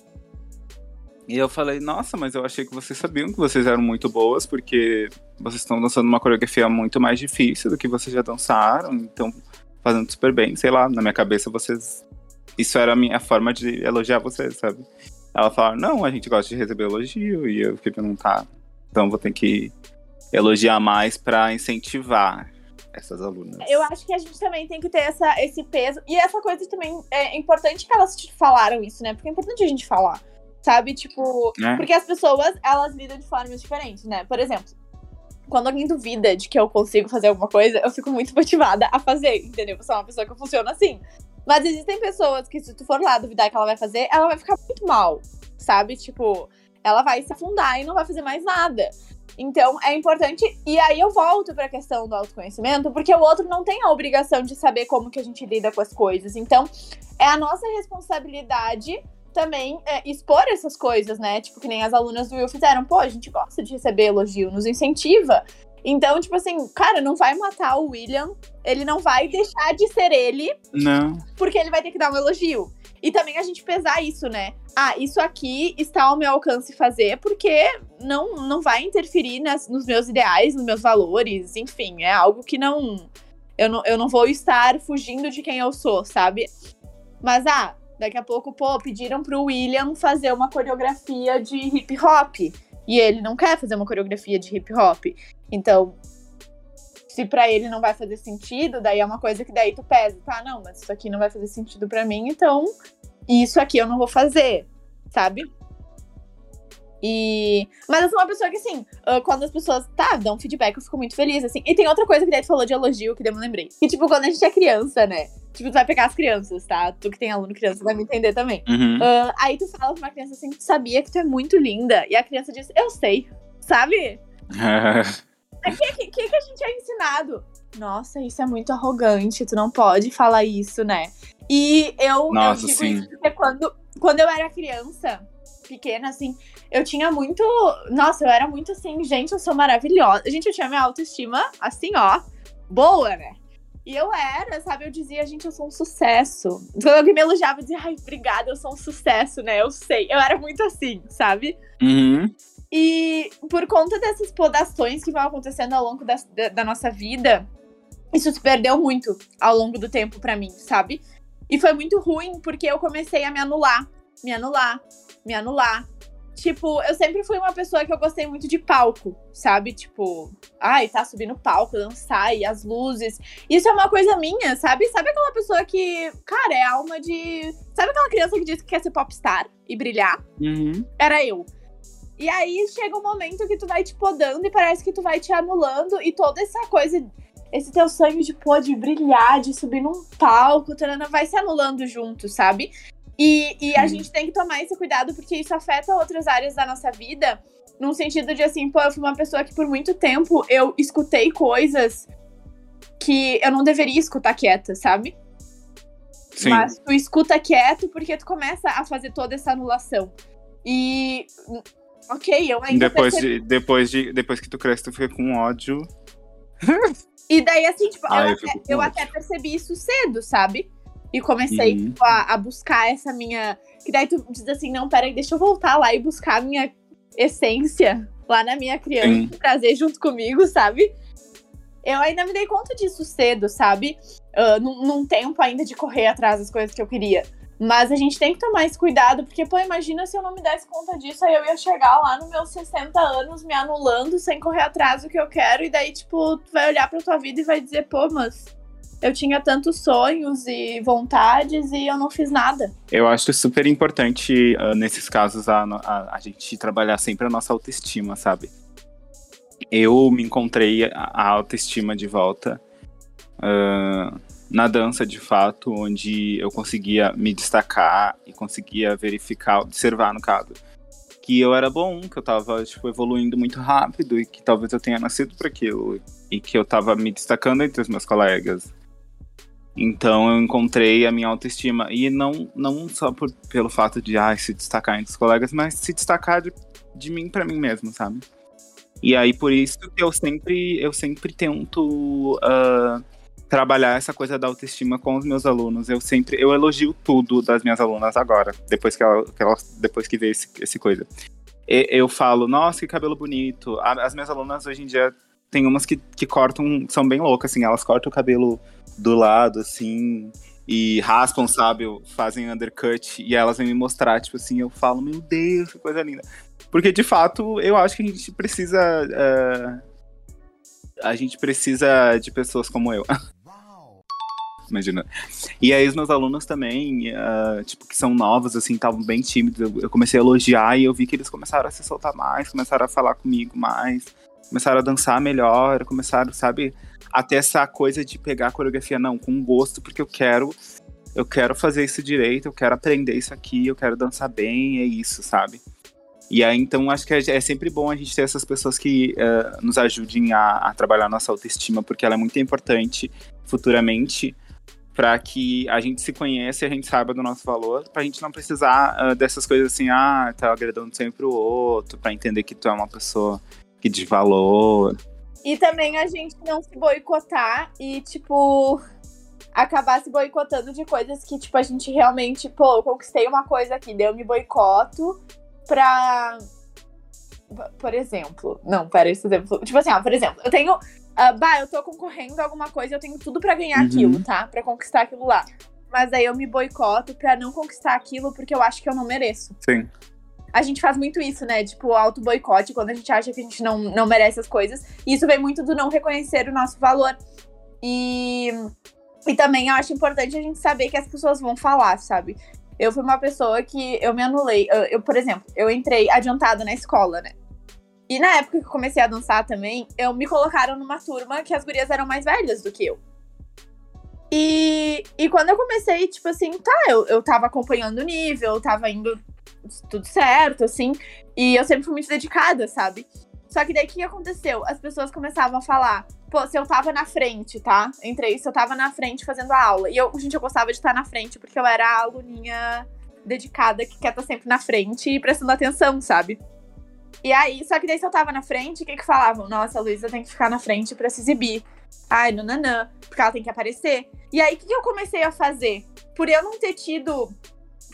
E eu falei, nossa, mas eu achei que vocês sabiam que vocês eram muito boas, porque vocês estão dançando uma coreografia muito mais difícil do que vocês já dançaram, então fazendo super bem, sei lá, na minha cabeça vocês. Isso era a minha forma de elogiar vocês, sabe? Ela falou, não, a gente gosta de receber elogio, e eu fiquei perguntando, tá, então vou ter que elogiar mais pra incentivar essas alunas. Eu acho que a gente também tem que ter essa, esse peso. E essa coisa também é importante que elas falaram isso, né? Porque é importante a gente falar. Sabe? Tipo, É. porque as pessoas, elas lidam de formas diferentes, né? Por exemplo, quando alguém duvida de que eu consigo fazer alguma coisa, eu fico muito motivada a fazer, entendeu? Eu sou uma pessoa que funciona assim. Mas existem pessoas que, se tu for lá duvidar que ela vai fazer, ela vai ficar muito mal, sabe? Tipo, ela vai se afundar e não vai fazer mais nada. Então, é importante. E aí eu volto pra questão do autoconhecimento, porque o outro não tem a obrigação de saber como que a gente lida com as coisas. Então, é a nossa responsabilidade também é, expor essas coisas, né? Tipo, que nem as alunas do Will fizeram. Pô, a gente gosta de receber elogio, nos incentiva. Então, tipo assim, cara, não vai matar o William, ele não vai deixar de ser ele, Não. porque ele vai ter que dar um elogio. E também a gente pesar isso, né? Ah, isso aqui está ao meu alcance fazer, porque não, não vai interferir nas, nos meus ideais, nos meus valores, enfim, é algo que não eu, não. eu não vou estar fugindo de quem eu sou, sabe? Mas, ah, Daqui a pouco, pô, pediram pro William fazer uma coreografia de hip hop. E ele não quer fazer uma coreografia de hip hop. Então, se para ele não vai fazer sentido, daí é uma coisa que daí tu pesa, tá? Não, mas isso aqui não vai fazer sentido para mim, então isso aqui eu não vou fazer, sabe? E. Mas eu sou uma pessoa que, assim, uh, quando as pessoas, tá, dão feedback, eu fico muito feliz, assim. E tem outra coisa que daí tu falou de elogio que daí eu me lembrei. Que, tipo, quando a gente é criança, né? Tipo, tu vai pegar as crianças, tá? Tu que tem aluno criança vai me entender também. Uhum. Uh, aí tu fala pra uma criança assim, tu sabia que tu é muito linda. E a criança diz, eu sei. Sabe? O que, que, que a gente é ensinado? Nossa, isso é muito arrogante, tu não pode falar isso, né? E eu, Nossa, eu digo sim. isso porque quando, quando eu era criança, pequena, assim, eu tinha muito. Nossa, eu era muito assim, gente, eu sou maravilhosa. Gente, eu tinha minha autoestima, assim, ó, boa, né? E eu era, sabe? Eu dizia, gente, eu sou um sucesso. Quando alguém me elogiava, eu dizia, ai, obrigada, eu sou um sucesso, né? Eu sei. Eu era muito assim, sabe? Uhum. E por conta dessas podações que vão acontecendo ao longo da, da, da nossa vida, isso se perdeu muito ao longo do tempo pra mim, sabe? E foi muito ruim porque eu comecei a me anular, me anular, me anular. Tipo, eu sempre fui uma pessoa que eu gostei muito de palco, sabe? Tipo, ai, tá subindo palco, dançar e as luzes. Isso é uma coisa minha, sabe? Sabe aquela pessoa que, cara, é alma de. Sabe aquela criança que diz que quer ser popstar e brilhar? Uhum. Era eu. E aí chega um momento que tu vai te podando e parece que tu vai te anulando e toda essa coisa, esse teu sonho de pô, de brilhar, de subir num palco, tarana, vai se anulando junto, sabe? E, e a gente tem que tomar esse cuidado porque isso afeta outras áreas da nossa vida, num sentido de assim, pô, eu fui uma pessoa que por muito tempo eu escutei coisas que eu não deveria escutar quieta, sabe? Sim. Mas tu escuta quieto porque tu começa a fazer toda essa anulação. E. Ok, eu ainda Depois, percebi- de, depois, de, depois que tu cresce, tu fica com ódio. E daí, assim, tipo, Ah, eu, eu até, eu até percebi isso cedo, sabe? E comecei Uhum. tipo, a, a buscar essa minha. Que daí tu diz assim, não, peraí, deixa eu voltar lá e buscar a minha essência lá na minha criança, Sim. trazer junto comigo, sabe? Eu ainda me dei conta disso cedo, sabe? Ah, num, num tempo ainda de correr atrás das coisas que eu queria. Mas a gente tem que tomar esse cuidado, porque, pô, imagina se eu não me desse conta disso, aí eu ia chegar lá nos meus 60 anos me anulando sem correr atrás do que eu quero, e daí, tipo, tu vai olhar pra tua vida e vai dizer, pô, mas eu tinha tantos sonhos e vontades e eu não fiz nada. Eu acho super importante, ah, nesses casos, a, a, a gente trabalhar sempre a nossa autoestima, sabe? Eu me encontrei a, a autoestima de volta ah, na dança, de fato, onde eu conseguia me destacar e conseguia verificar, observar, no caso, que eu era bom, que eu tava, tipo, evoluindo muito rápido e que talvez eu tenha nascido para aquilo e que eu tava me destacando entre os meus colegas. Então eu encontrei a minha autoestima. E não, não só por, pelo fato de ah, se destacar entre os colegas, mas se destacar de, de mim pra mim mesmo, sabe? E aí por isso que eu sempre, eu sempre tento ah, trabalhar essa coisa da autoestima com os meus alunos. Eu sempre, eu elogio tudo das minhas alunas agora, depois que ela, que ela depois que vê esse, esse coisa. E- Eu falo, nossa, que cabelo bonito. As minhas alunas hoje em dia tem umas que, que cortam, são bem loucas, assim, elas cortam o cabelo do lado, assim, e raspam, sabe? Fazem undercut, e elas vêm me mostrar, tipo assim, eu falo, meu Deus, que coisa linda. Porque, de fato, eu acho que a gente precisa. eh, a gente precisa de pessoas como eu. Imagina. E aí os meus alunos também, ah, tipo, que são novos, assim, estavam bem tímidos. Eu, eu comecei a elogiar e eu vi que eles começaram a se soltar mais, começaram a falar comigo mais, começaram a dançar melhor, começaram, sabe, a ter essa coisa de pegar a coreografia, não, com gosto, porque eu quero. Eu quero fazer isso direito, eu quero aprender isso aqui, eu quero dançar bem, é isso, sabe? E aí, então, acho que é, é sempre bom a gente ter essas pessoas que eh, nos ajudem a, a trabalhar nossa autoestima, porque ela é muito importante futuramente para que a gente se conheça e a gente saiba do nosso valor, pra gente não precisar ah, dessas coisas assim, ah, tá agradando sempre o outro, pra entender que tu é uma pessoa que de valor. E também a gente não se boicotar e, tipo, acabar se boicotando de coisas que, tipo, a gente realmente, pô, eu conquistei uma coisa aqui, daí eu me boicoto pra. Por exemplo. Não, pera, esse exemplo. Tipo assim, ó, por exemplo, eu tenho. ah, bah, eu tô concorrendo a alguma coisa, eu tenho tudo pra ganhar Uhum. aquilo, tá? Pra conquistar aquilo lá. mas aí eu me boicoto pra não conquistar aquilo porque eu acho que eu não mereço. Sim. A gente faz muito isso, né? Tipo, auto-boicote, quando a gente acha que a gente não, não merece as coisas. E isso vem muito do não reconhecer o nosso valor. E, e também eu acho importante a gente saber que as pessoas vão falar, sabe? Eu fui uma pessoa que eu me anulei. Eu, eu, por exemplo, eu entrei adiantada na escola, né? E na época que eu comecei a dançar também, eu me colocaram numa turma que as gurias eram mais velhas do que eu. E, e quando eu comecei, tipo assim, tá, eu, eu tava acompanhando o nível, eu tava indo tudo certo, assim. E eu sempre fui muito dedicada, sabe? Só que daí o que aconteceu? As pessoas começavam a falar, pô, se eu tava na frente, tá? Entrei, se eu tava na frente fazendo a aula. E eu, gente, eu gostava de estar na frente, porque eu era a aluninha dedicada que quer estar sempre na frente e prestando atenção, sabe? E aí, só que daí se eu tava na frente, o que que falavam? Nossa, a Luísa tem que ficar na frente para se exibir. Ai, nananã, porque ela tem que aparecer. E aí, o que, que eu comecei a fazer? Por eu não ter tido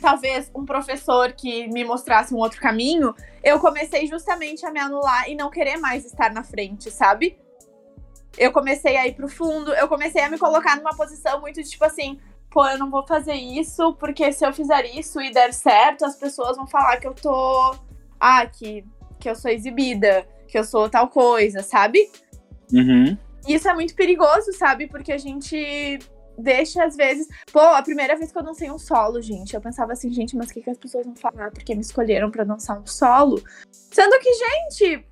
talvez um professor que me mostrasse um outro caminho, eu comecei justamente a me anular e não querer mais estar na frente, sabe? Eu comecei a ir pro fundo, eu comecei a me colocar numa posição muito tipo assim, pô, eu não vou fazer isso, porque se eu fizer isso e der certo, as pessoas vão falar que eu tô. Ah, que, que eu sou exibida, que eu sou tal coisa, sabe? Uhum. Isso é muito perigoso, sabe? Porque a gente deixa, às vezes. Pô, a primeira vez que eu dancei um solo, gente, eu pensava assim, gente, mas o que, que as pessoas vão falar? Porque me escolheram para dançar um solo. Sendo que, gente.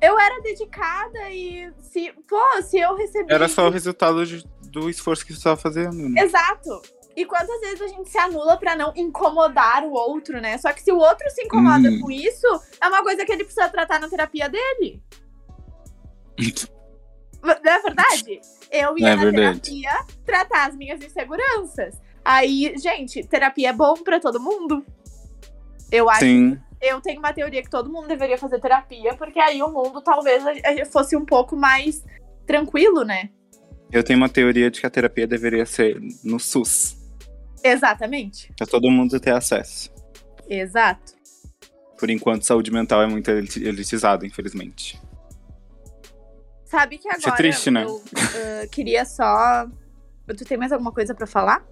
Eu era dedicada e se, pô, se eu recebi. Era só o resultado de, do esforço que você estava fazendo. Né? Exato. E quantas vezes a gente se anula para não incomodar o outro, né? Só que se o outro se incomoda hum. com isso, é uma coisa que ele precisa tratar na terapia dele. Não é verdade? Eu ia é na verdade. terapia tratar as minhas inseguranças. Aí, gente, terapia é bom para todo mundo. Eu acho. Sim. Eu tenho uma teoria que todo mundo deveria fazer terapia, porque aí o mundo talvez fosse um pouco mais tranquilo, né? Eu tenho uma teoria de que a terapia deveria ser no SUS. Exatamente. Pra todo mundo ter acesso. Exato. Por enquanto, saúde mental é muito elitizada, infelizmente. Sabe que é agora é triste, né? eu uh, queria só. Tu tem mais alguma coisa para falar?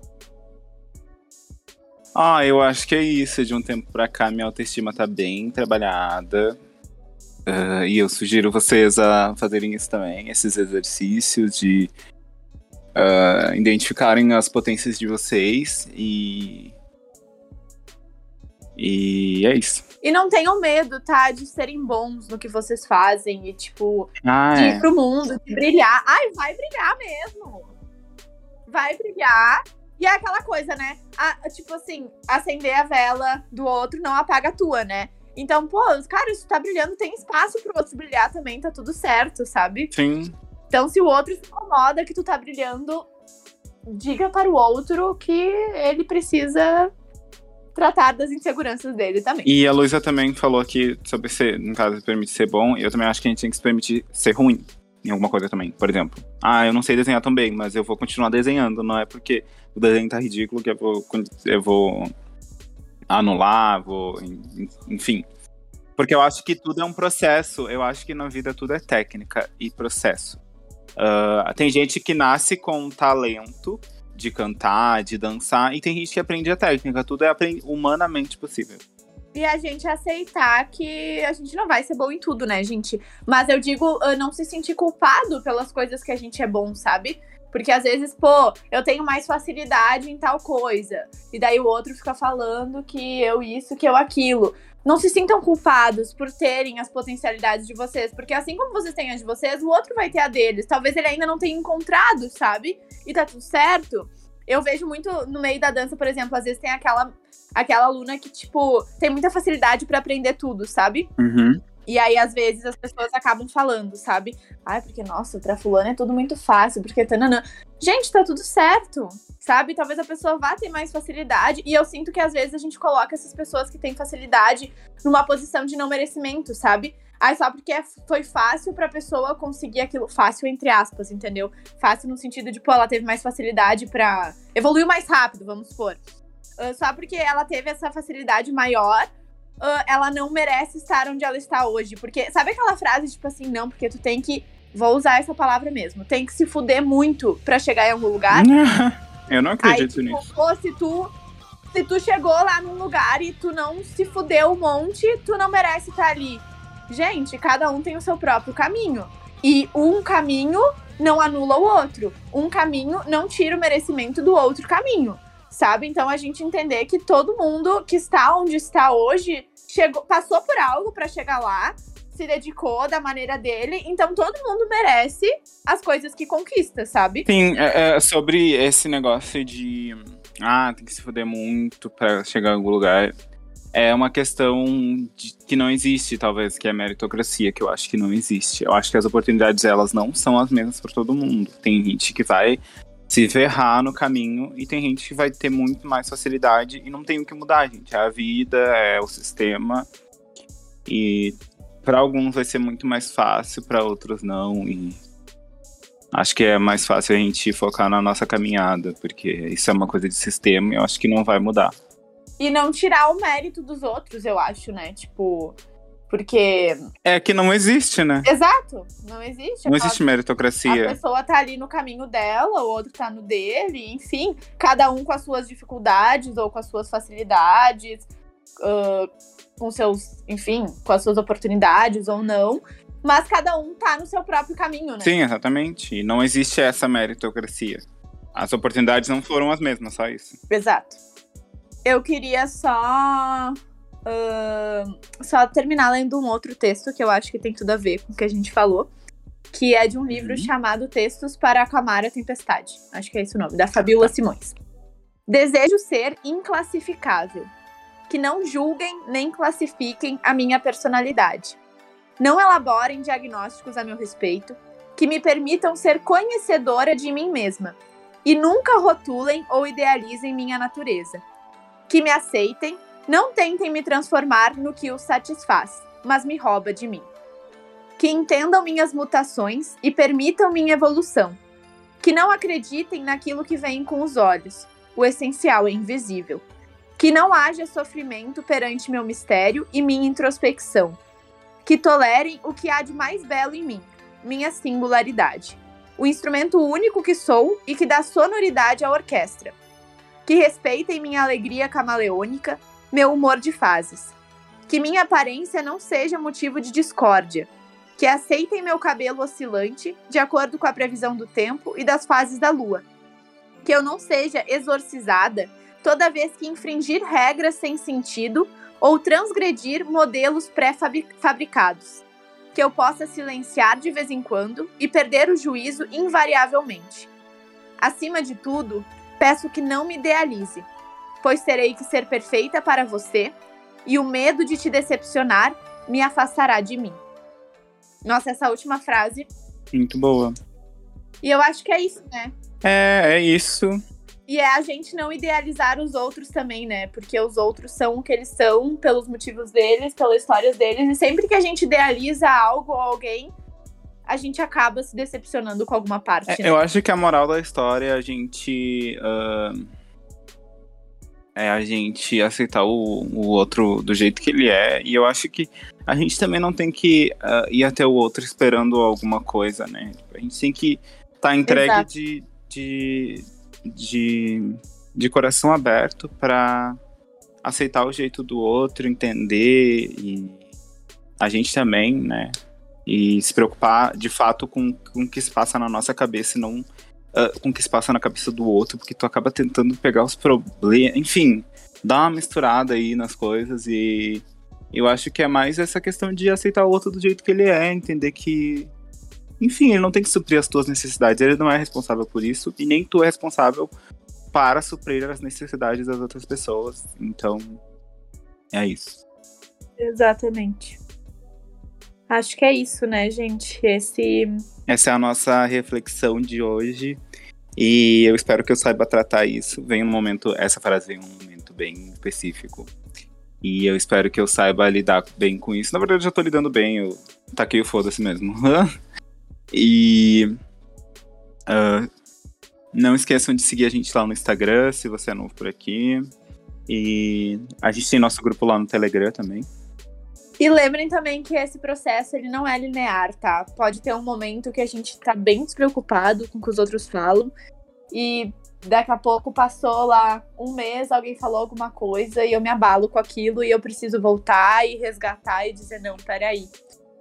Ah, eu acho que é isso. De um tempo pra cá, minha autoestima tá bem trabalhada. Uh, e eu sugiro vocês a fazerem isso também, esses exercícios de uh, identificarem as potências de vocês e. E é isso. E não tenham medo, tá? De serem bons no que vocês fazem e, tipo, ah, de é. ir pro mundo, de brilhar. Ai, vai brilhar mesmo. Vai brilhar. E é aquela coisa, né? A, tipo assim, acender a vela do outro não apaga a tua, né? Então, pô, cara, isso tá brilhando, tem espaço pro outro brilhar também, tá tudo certo, sabe? Sim. Então, se o outro se incomoda que tu tá brilhando, diga para o outro que ele precisa tratar das inseguranças dele também. E a Luísa também falou aqui sobre ser, no caso, se permite ser bom, e eu também acho que a gente tem que se permitir ser ruim em alguma coisa também. Por exemplo, ah, eu não sei desenhar tão bem, mas eu vou continuar desenhando, não é porque o desenho tá ridículo que eu vou, eu vou anular, vou, enfim. Porque eu acho que tudo é um processo, eu acho que na vida tudo é técnica e processo. Uh, tem gente que nasce com talento de cantar, de dançar, e tem gente que aprende a técnica, tudo é humanamente possível. E a gente aceitar que a gente não vai ser bom em tudo, né, gente? Mas eu digo, não se sentir culpado pelas coisas que a gente é bom, sabe? Porque às vezes, pô, eu tenho mais facilidade em tal coisa. E daí o outro fica falando que eu isso, que eu aquilo. Não se sintam culpados por terem as potencialidades de vocês. Porque assim como vocês têm as de vocês, o outro vai ter a deles. Talvez ele ainda não tenha encontrado, sabe? E tá tudo certo. Eu vejo muito no meio da dança, por exemplo, às vezes tem aquela, aquela aluna que, tipo, tem muita facilidade para aprender tudo, sabe? Uhum. E aí, às vezes, as pessoas acabam falando, sabe? Ai, porque, nossa, pra fulano é tudo muito fácil, porque tananã. Gente, tá tudo certo, sabe? Talvez a pessoa vá ter mais facilidade. E eu sinto que, às vezes, a gente coloca essas pessoas que têm facilidade numa posição de não merecimento, sabe? Ai, só porque foi fácil pra pessoa conseguir aquilo. Fácil, entre aspas, entendeu? Fácil no sentido de, pô, ela teve mais facilidade pra. Evoluiu mais rápido, vamos supor. Uh, só porque ela teve essa facilidade maior uh, ela não merece estar onde ela está hoje. Porque, sabe aquela frase, tipo assim, não, porque tu tem que. Vou usar essa palavra mesmo. Tem que se fuder muito para chegar em algum lugar. Eu não acredito Aí, tipo, nisso. pô, se tu, se tu chegou lá num lugar e tu não se fudeu um monte, tu não merece estar ali. Gente, cada um tem o seu próprio caminho. E um caminho não anula o outro. Um caminho não tira o merecimento do outro caminho. Sabe? Então a gente entender que todo mundo que está onde está hoje chegou, passou por algo para chegar lá, se dedicou da maneira dele. Então todo mundo merece as coisas que conquista, sabe? Sim, é, é, sobre esse negócio de. Ah, tem que se fuder muito pra chegar em algum lugar. É uma questão de, que não existe, talvez, que é a meritocracia, que eu acho que não existe. Eu acho que as oportunidades, elas não são as mesmas para todo mundo. Tem gente que vai se ferrar no caminho e tem gente que vai ter muito mais facilidade e não tem o que mudar, gente. É a vida, é o sistema. E para alguns vai ser muito mais fácil, para outros não. E acho que é mais fácil a gente focar na nossa caminhada, porque isso é uma coisa de sistema e eu acho que não vai mudar. E não tirar o mérito dos outros, eu acho, né? Tipo, porque. É que não existe, né? Exato, não existe. Não existe A meritocracia. pessoa tá ali no caminho dela, o outro tá no dele, enfim, cada um com as suas dificuldades ou com as suas facilidades, ah, com seus, enfim, com as suas oportunidades ou não, mas cada um tá no seu próprio caminho, né? Sim, exatamente. E não existe essa meritocracia. As oportunidades não foram as mesmas, só isso. Exato. Eu queria só. Ah, só terminar lendo um outro texto que eu acho que tem tudo a ver com o que a gente falou. Que é de um livro Uhum. chamado Textos para Acalmar a Tempestade. Acho que é esse o nome, da Fabiola Simões. Desejo ser inclassificável. Que não julguem nem classifiquem a minha personalidade. Não elaborem diagnósticos a meu respeito. Que me permitam ser conhecedora de mim mesma e nunca rotulem ou idealizem minha natureza. Que me aceitem, não tentem me transformar no que os satisfaz, mas me rouba de mim. Que entendam minhas mutações e permitam minha evolução. Que não acreditem naquilo que vem com os olhos, o essencial é invisível. Que não haja sofrimento perante meu mistério e minha introspecção. Que tolerem o que há de mais belo em mim, minha singularidade o instrumento único que sou e que dá sonoridade à orquestra. Que respeitem minha alegria camaleônica, meu humor de fases. Que minha aparência não seja motivo de discórdia. Que aceitem meu cabelo oscilante, de acordo com a previsão do tempo e das fases da lua. Que eu não seja exorcizada toda vez que infringir regras sem sentido ou transgredir modelos pré-fabricados que eu possa silenciar de vez em quando e perder o juízo invariavelmente. Acima de tudo, peço que não me idealize, pois terei que ser perfeita para você e o medo de te decepcionar me afastará de mim. Nossa, essa última frase. Muito boa. E eu acho que é isso, né? É, é isso. E é a gente não idealizar os outros também, né? Porque os outros são o que eles são, pelos motivos deles, pelas histórias deles. E sempre que a gente idealiza algo ou alguém, a gente acaba se decepcionando com alguma parte. É, né? eu acho que a moral da história é a gente. ah, é a gente aceitar o, o outro do jeito que ele é. E eu acho que a gente também não tem que ah, ir até o outro esperando alguma coisa, né? A gente tem que estar entregue Exato. de, de, de, de coração aberto para aceitar o jeito do outro, entender e a gente também, né? E se preocupar de fato com, com o que se passa na nossa cabeça e não ah, com o que se passa na cabeça do outro, porque tu acaba tentando pegar os problemas. Enfim, dá uma misturada aí nas coisas e eu acho que é mais essa questão de aceitar o outro do jeito que ele é, entender que. Enfim, ele não tem que suprir as tuas necessidades, ele não é responsável por isso, e nem tu é responsável para suprir as necessidades das outras pessoas. Então, é isso. Exatamente. Acho que é isso, né, gente? Esse. Essa é a nossa reflexão de hoje. E eu espero que eu saiba tratar isso. Vem um momento, essa frase vem um momento bem específico. E eu espero que eu saiba lidar bem com isso. Na verdade, eu já tô lidando bem, eu taquei o foda-se mesmo. e. ah, não esqueçam de seguir a gente lá no Instagram, se você é novo por aqui. E a gente tem nosso grupo lá no Telegram também. E lembrem também que esse processo ele não é linear, tá? Pode ter um momento que a gente tá bem despreocupado com o que os outros falam. e daqui a pouco passou lá um mês, alguém falou alguma coisa e eu me abalo com aquilo e eu preciso voltar e resgatar e dizer, não, peraí.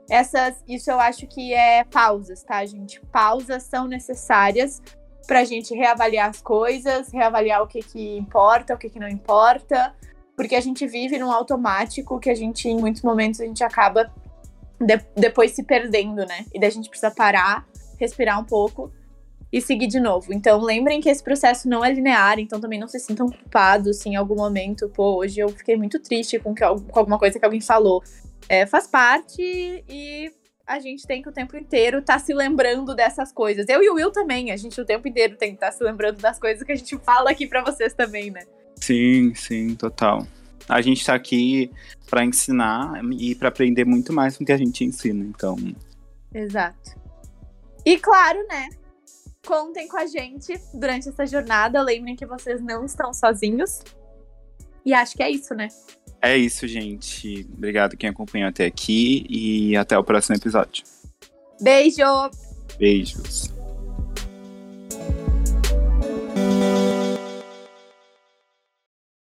Essas, isso eu acho que é pausas, tá, gente? Pausas são necessárias pra gente reavaliar as coisas, reavaliar o que que importa, o que que não importa, porque a gente vive num automático que a gente, em muitos momentos, a gente acaba de, depois se perdendo, né? E daí a gente precisa parar, respirar um pouco e seguir de novo. Então, lembrem que esse processo não é linear, então também não se sintam culpados se em algum momento, pô, hoje eu fiquei muito triste com, que, com alguma coisa que alguém falou. É, faz parte e a gente tem que o tempo inteiro estar tá se lembrando dessas coisas. Eu e o Will também, a gente o tempo inteiro tem que estar tá se lembrando das coisas que a gente fala aqui para vocês também, né? Sim, sim, total. A gente está aqui para ensinar e para aprender muito mais do que a gente ensina, então. Exato. E claro, né? Contem com a gente durante essa jornada. Lembrem que vocês não estão sozinhos. E acho que é isso, né? É isso, gente. Obrigado quem acompanhou até aqui e até o próximo episódio. Beijo! Beijos.